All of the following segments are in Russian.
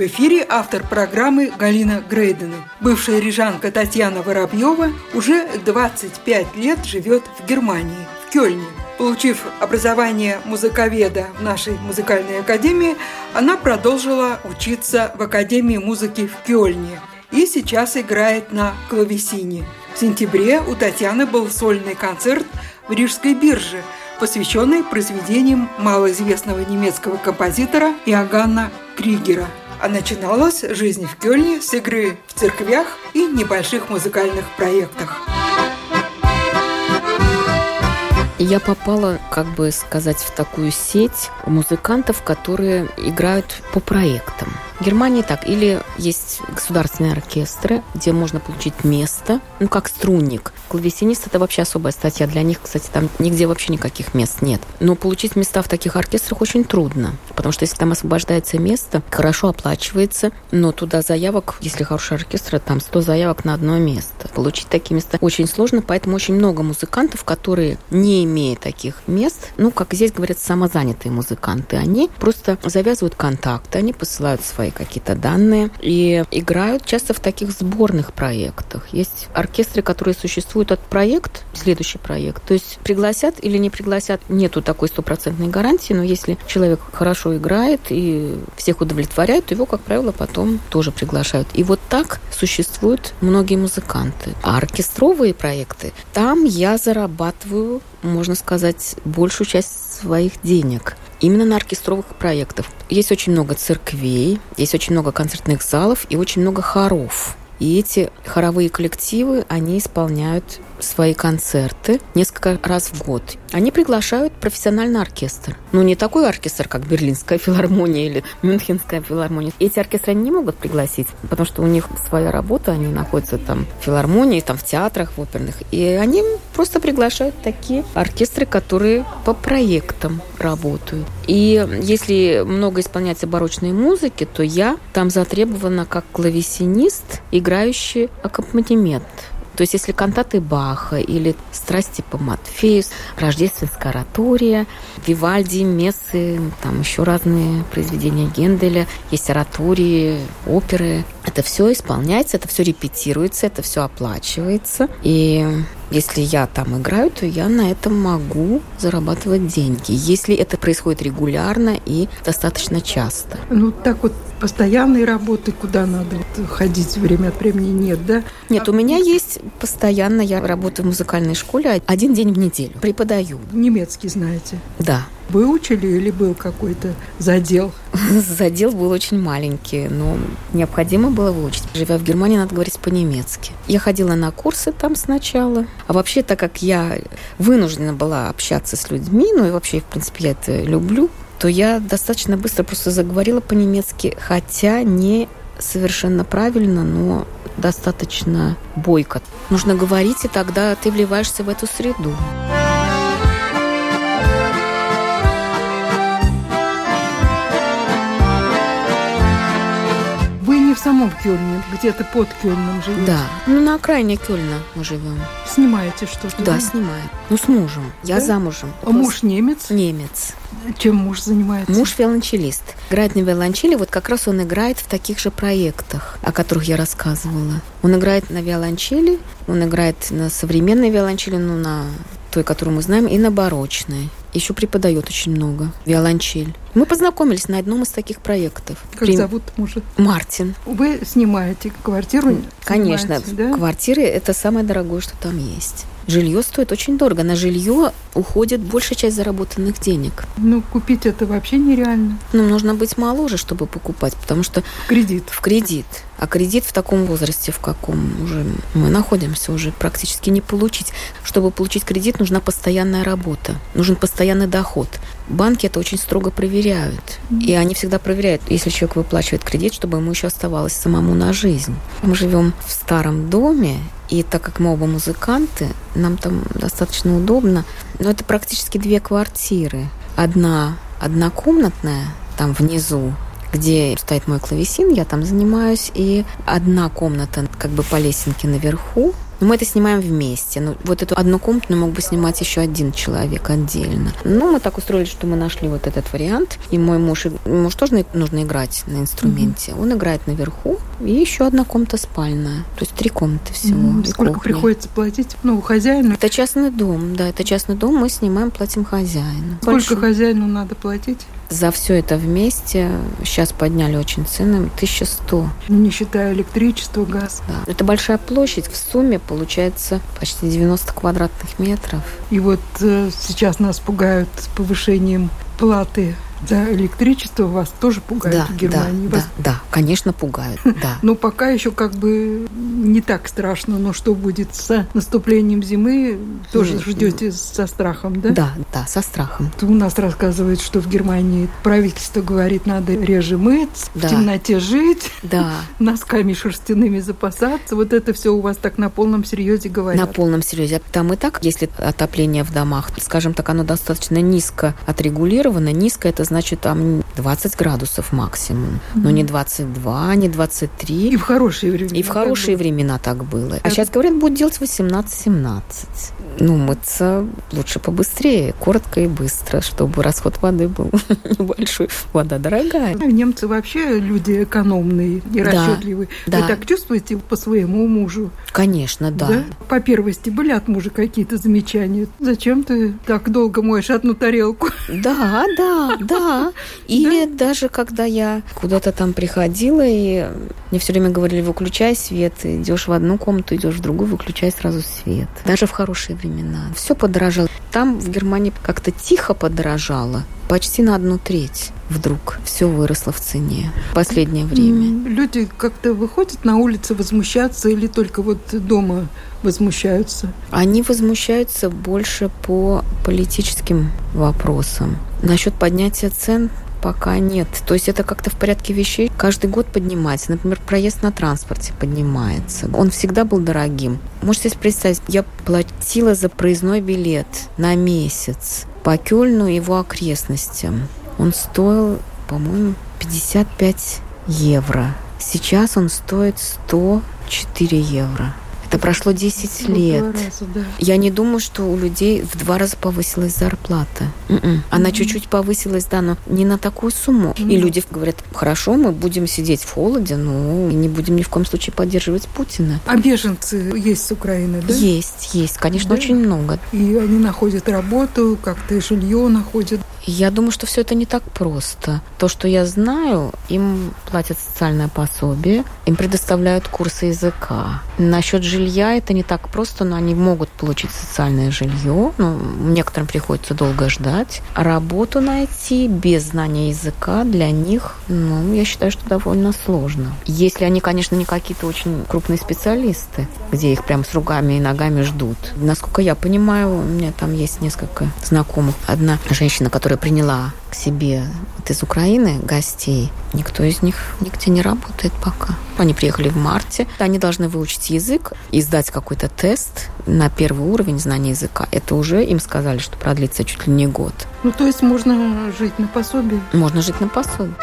В эфире автор программы Галина Грейдена. Бывшая рижанка Татьяна Воробьева уже 25 лет живет в Германии, в Кёльне. Получив образование музыковеда в нашей музыкальной академии, она продолжила учиться в Академии музыки в Кёльне и сейчас играет на клавесине. В сентябре у Татьяны был сольный концерт в Рижской бирже – посвященный произведениям малоизвестного немецкого композитора Иоганна Кригера. А начиналась жизнь в Кёльне с игры в церквях и небольших музыкальных проектах. Я попала, как бы сказать, в такую сеть музыкантов, которые играют по проектам. В Германии так. Или есть государственные оркестры, где можно получить место, ну, как струнник. Клавесинист – это вообще особая статья. Для них, кстати, там нигде вообще никаких мест нет. Но получить места в таких оркестрах очень трудно, потому что если там освобождается место, хорошо оплачивается, но туда заявок, если хороший оркестр, там 100 заявок на одно место. Получить такие места очень сложно, поэтому очень много музыкантов, которые, не имея таких мест, ну, как здесь говорят, самозанятые музыканты, они просто завязывают контакты, они посылают свои какие-то данные и играют часто в таких сборных проектах. Есть оркестры, которые существуют от проект, следующий проект. То есть пригласят или не пригласят, нету такой стопроцентной гарантии, но если человек хорошо играет и всех удовлетворяет, то его, как правило, потом тоже приглашают. И вот так существуют многие музыканты. А оркестровые проекты, там я зарабатываю, можно сказать, большую часть своих денег именно на оркестровых проектах. Есть очень много церквей, есть очень много концертных залов и очень много хоров. И эти хоровые коллективы, они исполняют свои концерты несколько раз в год. Они приглашают профессиональный оркестр. Ну, не такой оркестр, как Берлинская филармония или Мюнхенская филармония. Эти оркестры они не могут пригласить, потому что у них своя работа, они находятся там в филармонии, там в театрах, в оперных. И они просто приглашают такие оркестры, которые по проектам работают. И если много исполняется барочной музыки, то я там затребована как клавесинист, играющий аккомпанемент. То есть если кантаты Баха или страсти по Матфею, рождественская оратория, Вивальди, Мессы, там еще разные произведения Генделя, есть оратории, оперы. Это все исполняется, это все репетируется, это все оплачивается. И если я там играю, то я на этом могу зарабатывать деньги. Если это происходит регулярно и достаточно часто. Ну, так вот постоянной работы, куда надо вот ходить время от времени, нет, да? Нет, у меня есть постоянно, я работаю в музыкальной школе один день в неделю, преподаю. Немецкий знаете? Да. Выучили или был какой-то задел? Задел был очень маленький, но необходимо было выучить. Живя в Германии, надо говорить по-немецки. Я ходила на курсы там сначала. А вообще, так как я вынуждена была общаться с людьми, ну и вообще, в принципе, я это люблю, то я достаточно быстро просто заговорила по-немецки, хотя не совершенно правильно, но достаточно бойко. Нужно говорить, и тогда ты вливаешься в эту среду. Самом Кёльне, где-то под Кёльном живете? Да, ну на окраине Кёльна мы живем. Снимаете что-то? Да, да? снимаю. Ну с мужем. Я да? замужем. А муж немец? Немец. Чем муж занимается? Муж виолончелист. Играет на виолончели. Вот как раз он играет в таких же проектах, о которых я рассказывала. Он играет на виолончели, он играет на современной виолончели, ну, на той, которую мы знаем, и на барочной. Еще преподает очень много. Виолончель. Мы познакомились на одном из таких проектов. Как Прим... зовут мужа? Мартин. Вы снимаете квартиру? Конечно. Да? Квартиры – это самое дорогое, что там есть. Жилье стоит очень дорого. На жилье уходит большая часть заработанных денег. Ну, купить это вообще нереально. Ну, нужно быть моложе, чтобы покупать, потому что... В кредит. В кредит. А кредит в таком возрасте, в каком уже мы находимся, уже практически не получить. Чтобы получить кредит, нужна постоянная работа, нужен постоянный доход. Банки это очень строго проверяют. И они всегда проверяют, если человек выплачивает кредит, чтобы ему еще оставалось самому на жизнь. Мы живем в старом доме, И так как мы оба музыканты, нам там достаточно удобно. Но это практически две квартиры. Одна однокомнатная, там внизу, где стоит мой клавесин, я там занимаюсь, и одна комната как бы по лесенке наверху, но мы это снимаем вместе. Ну, вот эту одну комнату мог бы снимать еще один человек отдельно. Ну, мы так устроили, что мы нашли вот этот вариант. И мой муж, муж тоже нужно играть на инструменте. Mm-hmm. Он играет наверху, и еще одна комната спальная. То есть три комнаты всего. Mm-hmm. Сколько кухня. приходится платить? Ну, хозяину? Это частный дом, да, это частный дом. Мы снимаем, платим хозяину. Сколько Большой. хозяину надо платить? За все это вместе сейчас подняли очень цены 1100. Ну, не считая электричество, газ. Да. Это большая площадь. В сумме получается почти 90 квадратных метров. И вот э, сейчас нас пугают повышением платы за электричество вас тоже пугает да, в Германии? Да, вас... да, да, конечно, пугают, да. Ну, пока еще как бы не так страшно, но что будет с наступлением зимы, тоже ждете со страхом, да? Да, да, со страхом. У нас рассказывают, что в Германии правительство говорит, надо реже мыться, да. в темноте жить, да. носками шерстяными запасаться. Вот это все у вас так на полном серьезе говорят? На полном серьезе. Там и так, если отопление в домах, скажем так, оно достаточно низко отрегулировано. Низко это значит там 20 градусов максимум. Mm-hmm. Но не 22, не 23. И в хорошие времена. И в хорошие времена так было. А сейчас, говорят, будут делать 18-17. Ну, мыться лучше побыстрее, коротко и быстро, чтобы расход воды был небольшой. Вода дорогая. А немцы вообще люди экономные и расчетливые. Да. Вы так чувствуете по своему мужу? Конечно, да. да. По первости были от мужа какие-то замечания? Зачем ты так долго моешь одну тарелку? Да, да, да. Да. Или да? даже когда я куда-то там приходила, и мне все время говорили, выключай свет, идешь в одну комнату, идешь в другую, выключай сразу свет. Даже в хорошие времена. Все подорожало. Там в Германии как-то тихо подорожало, почти на одну треть вдруг все выросло в цене в последнее время. Люди как-то выходят на улицы возмущаться или только вот дома возмущаются? Они возмущаются больше по политическим вопросам. Насчет поднятия цен пока нет. То есть это как-то в порядке вещей. Каждый год поднимается. Например, проезд на транспорте поднимается. Он всегда был дорогим. Можете себе представить, я платила за проездной билет на месяц по Кёльну и его окрестностям. Он стоил, по-моему, 55 евро. Сейчас он стоит 104 евро. Это прошло 10 лет. Раза, да. Я не думаю, что у людей в два раза повысилась зарплата. Mm-mm. Она mm-hmm. чуть-чуть повысилась, да, но не на такую сумму. Mm-hmm. И люди говорят, хорошо, мы будем сидеть в холоде, но не будем ни в коем случае поддерживать Путина. А беженцы есть с Украины, да? Есть, есть, конечно, да? очень много. И они находят работу, как-то жилье находят. Я думаю, что все это не так просто. То, что я знаю, им платят социальное пособие, им предоставляют курсы языка. Насчет жилья это не так просто, но они могут получить социальное жилье. Ну, некоторым приходится долго ждать. Работу найти без знания языка для них, ну, я считаю, что довольно сложно. Если они, конечно, не какие-то очень крупные специалисты, где их прям с ругами и ногами ждут. Насколько я понимаю, у меня там есть несколько знакомых. Одна женщина, которая приняла к себе вот из Украины гостей, никто из них нигде не работает пока. Они приехали в марте. Они должны выучить язык и сдать какой-то тест на первый уровень знания языка. Это уже им сказали, что продлится чуть ли не год. Ну, то есть можно жить на пособии? Можно жить на пособии.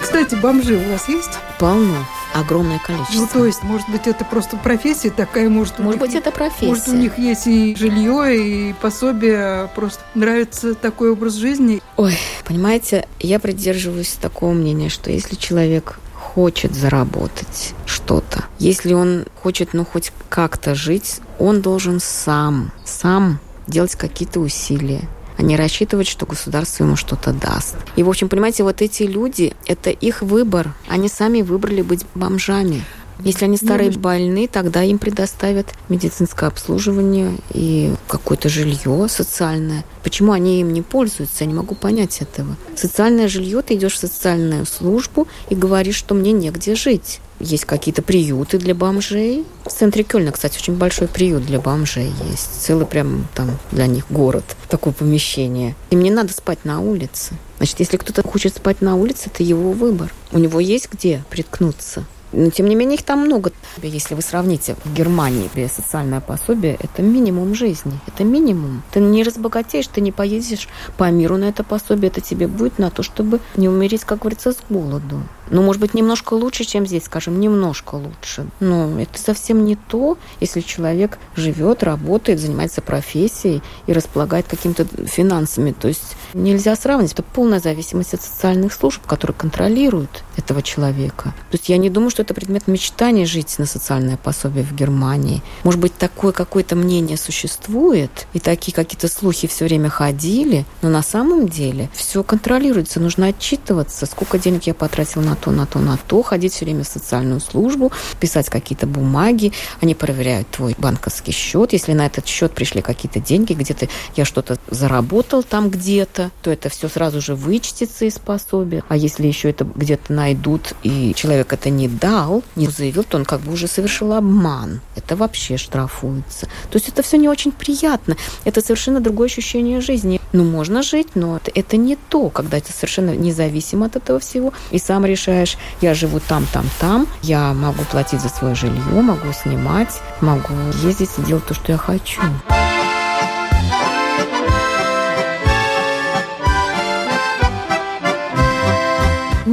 Кстати, бомжи у вас есть? Полно огромное количество. Ну, то есть, может быть, это просто профессия такая, может... Может быть, это профессия. Может, у них есть и жилье, и пособие, просто нравится такой образ жизни. Ой, понимаете, я придерживаюсь такого мнения, что если человек хочет заработать что-то, если он хочет, ну, хоть как-то жить, он должен сам, сам делать какие-то усилия а не рассчитывать, что государство ему что-то даст. И, в общем, понимаете, вот эти люди, это их выбор. Они сами выбрали быть бомжами. Если они старые больны, тогда им предоставят медицинское обслуживание и какое-то жилье социальное. Почему они им не пользуются, я не могу понять этого. Социальное жилье, ты идешь в социальную службу и говоришь, что мне негде жить. Есть какие-то приюты для бомжей. В центре Кёльна, кстати, очень большой приют для бомжей есть. Целый прям там для них город, такое помещение. Им не надо спать на улице. Значит, если кто-то хочет спать на улице, это его выбор. У него есть где приткнуться. Но, тем не менее, их там много. Если вы сравните в Германии, социальное пособие, это минимум жизни. Это минимум. Ты не разбогатеешь, ты не поедешь по миру на это пособие. Это тебе будет на то, чтобы не умереть, как говорится, с голоду. Ну, может быть, немножко лучше, чем здесь, скажем, немножко лучше. Но это совсем не то, если человек живет, работает, занимается профессией и располагает какими-то финансами. То есть нельзя сравнивать. Это полная зависимость от социальных служб, которые контролируют этого человека. То есть я не думаю, что это предмет мечтания жить на социальное пособие в Германии. Может быть, такое какое-то мнение существует, и такие какие-то слухи все время ходили, но на самом деле все контролируется. Нужно отчитываться, сколько денег я потратил на то, на то, на то, ходить все время в социальную службу, писать какие-то бумаги, они проверяют твой банковский счет. Если на этот счет пришли какие-то деньги, где-то я что-то заработал там где-то, то это все сразу же вычтется из пособия. А если еще это где-то найдут, и человек это не дал, не заявил, то он как бы уже совершил обман. Это вообще штрафуется. То есть это все не очень приятно. Это совершенно другое ощущение жизни. Ну, можно жить, но это, не то, когда это совершенно независимо от этого всего. И сам решаешь я живу там, там, там, я могу платить за свое жилье, могу снимать, могу ездить и делать то, что я хочу.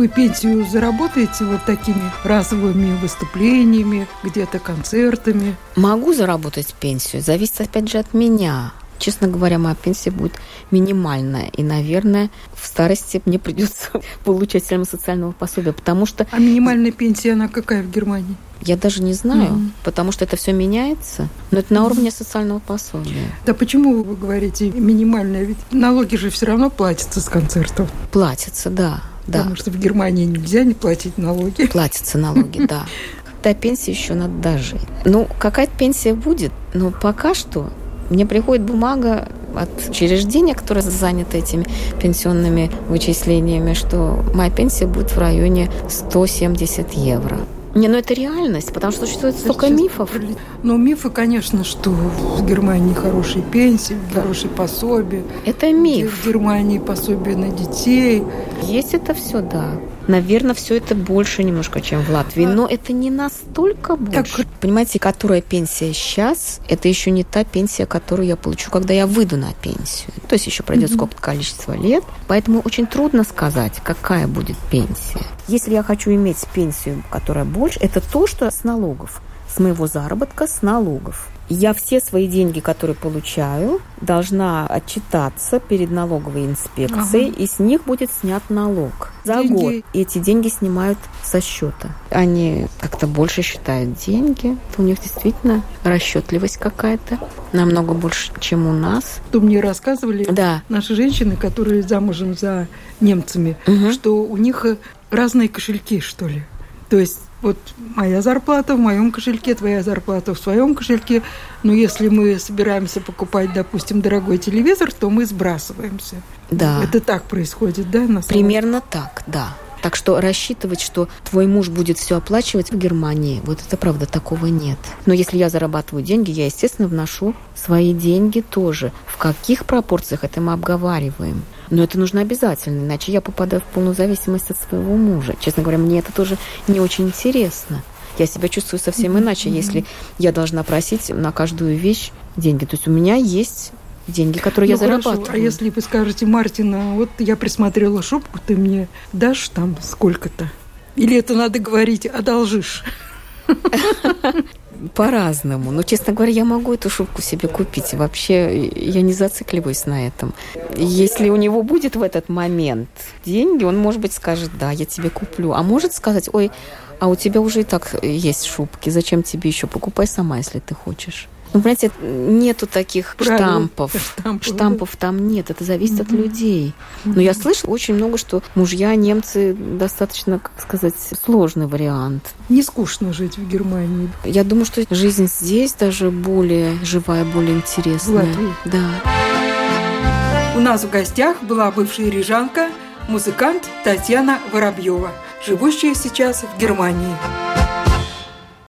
Вы пенсию заработаете вот такими разовыми выступлениями, где-то концертами? Могу заработать пенсию, зависит опять же от меня. Честно говоря, моя пенсия будет минимальная. И, наверное, в старости мне придется получать социального пособия, потому что... А минимальная пенсия, она какая в Германии? Я даже не знаю, mm-hmm. потому что это все меняется, но это на уровне социального пособия. Да почему вы говорите минимальная? Ведь налоги же все равно платятся с концертов. Платятся, да. Да. Потому что в Германии нельзя не платить налоги. Платятся налоги, да. До пенсии еще надо дожить. Ну, какая-то пенсия будет, но пока что мне приходит бумага от учреждения, которое занято этими пенсионными вычислениями, что моя пенсия будет в районе 170 евро. Не, ну это реальность, потому что существует столько мифов. Ну, мифы, конечно, что в Германии хорошие пенсии, да. хорошие пособия. Это миф. В Германии пособия на детей. Есть это все, да. Наверное, все это больше немножко, чем в Латвии, но это не настолько больше. Так. Понимаете, которая пенсия сейчас, это еще не та пенсия, которую я получу, когда я выйду на пенсию. То есть еще пройдет mm-hmm. сколько-то количество лет. Поэтому очень трудно сказать, какая будет пенсия. Если я хочу иметь пенсию, которая больше, это то, что с налогов, с моего заработка, с налогов. Я все свои деньги, которые получаю, должна отчитаться перед налоговой инспекцией, ага. и с них будет снят налог за деньги. год. И эти деньги снимают со счета. Они как-то больше считают деньги. У них действительно расчетливость какая-то намного больше, чем у нас. То мне рассказывали да. наши женщины, которые замужем за немцами, угу. что у них разные кошельки, что ли. То есть вот моя зарплата в моем кошельке, твоя зарплата в своем кошельке. Но если мы собираемся покупать, допустим, дорогой телевизор, то мы сбрасываемся. Да. Это так происходит, да? На самом... Примерно так, да. Так что рассчитывать, что твой муж будет все оплачивать в Германии, вот это правда, такого нет. Но если я зарабатываю деньги, я, естественно, вношу свои деньги тоже. В каких пропорциях это мы обговариваем? Но это нужно обязательно, иначе я попадаю в полную зависимость от своего мужа. Честно говоря, мне это тоже не очень интересно. Я себя чувствую совсем иначе, если я должна просить на каждую вещь деньги. То есть у меня есть деньги, которые ну, я хорошо. зарабатываю. А если вы скажете, Мартина, вот я присмотрела шубку, ты мне дашь там сколько-то? Или это надо говорить, одолжишь? По-разному. Но, честно говоря, я могу эту шубку себе купить. Вообще, я не зацикливаюсь на этом. Если у него будет в этот момент деньги, он, может быть, скажет, да, я тебе куплю. А может сказать, ой, а у тебя уже и так есть шубки, зачем тебе еще? Покупай сама, если ты хочешь. Ну, понимаете, нету таких Правильно. штампов. Штампов, штампов да. там нет, это зависит угу. от людей. Но я слышала очень много, что мужья немцы достаточно, как сказать, сложный вариант. Не скучно жить в Германии. Я думаю, что жизнь здесь даже более живая, более интересная. В Латвии. Да. У нас в гостях была бывшая рижанка, музыкант Татьяна Воробьева, живущая сейчас в Германии.